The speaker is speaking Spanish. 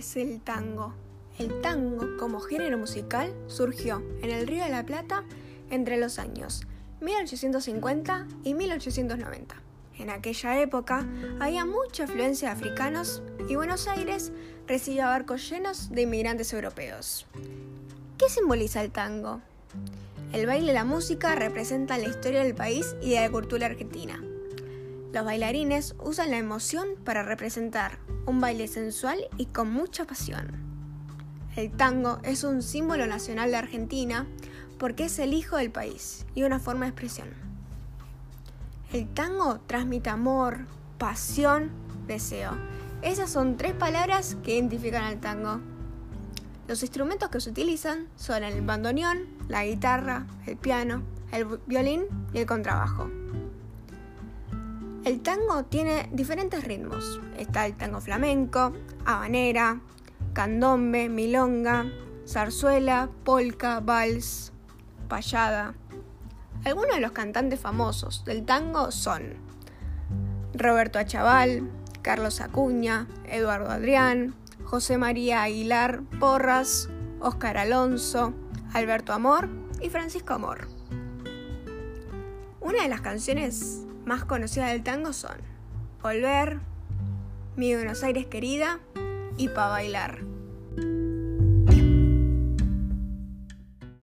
es el tango? El tango, como género musical, surgió en el Río de la Plata entre los años 1850 y 1890. En aquella época había mucha afluencia de africanos y Buenos Aires recibía barcos llenos de inmigrantes europeos. ¿Qué simboliza el tango? El baile y la música representan la historia del país y de la cultura argentina. Los bailarines usan la emoción para representar un baile sensual y con mucha pasión. El tango es un símbolo nacional de Argentina porque es el hijo del país y una forma de expresión. El tango transmite amor, pasión, deseo. Esas son tres palabras que identifican al tango. Los instrumentos que se utilizan son el bandoneón, la guitarra, el piano, el violín y el contrabajo. El tango tiene diferentes ritmos. Está el tango flamenco, habanera, candombe, milonga, zarzuela, polka, vals, payada. Algunos de los cantantes famosos del tango son Roberto Achaval, Carlos Acuña, Eduardo Adrián, José María Aguilar Porras, Óscar Alonso, Alberto Amor y Francisco Amor. Una de las canciones más conocidas del tango son Volver, Mi Buenos Aires querida y Pa' bailar.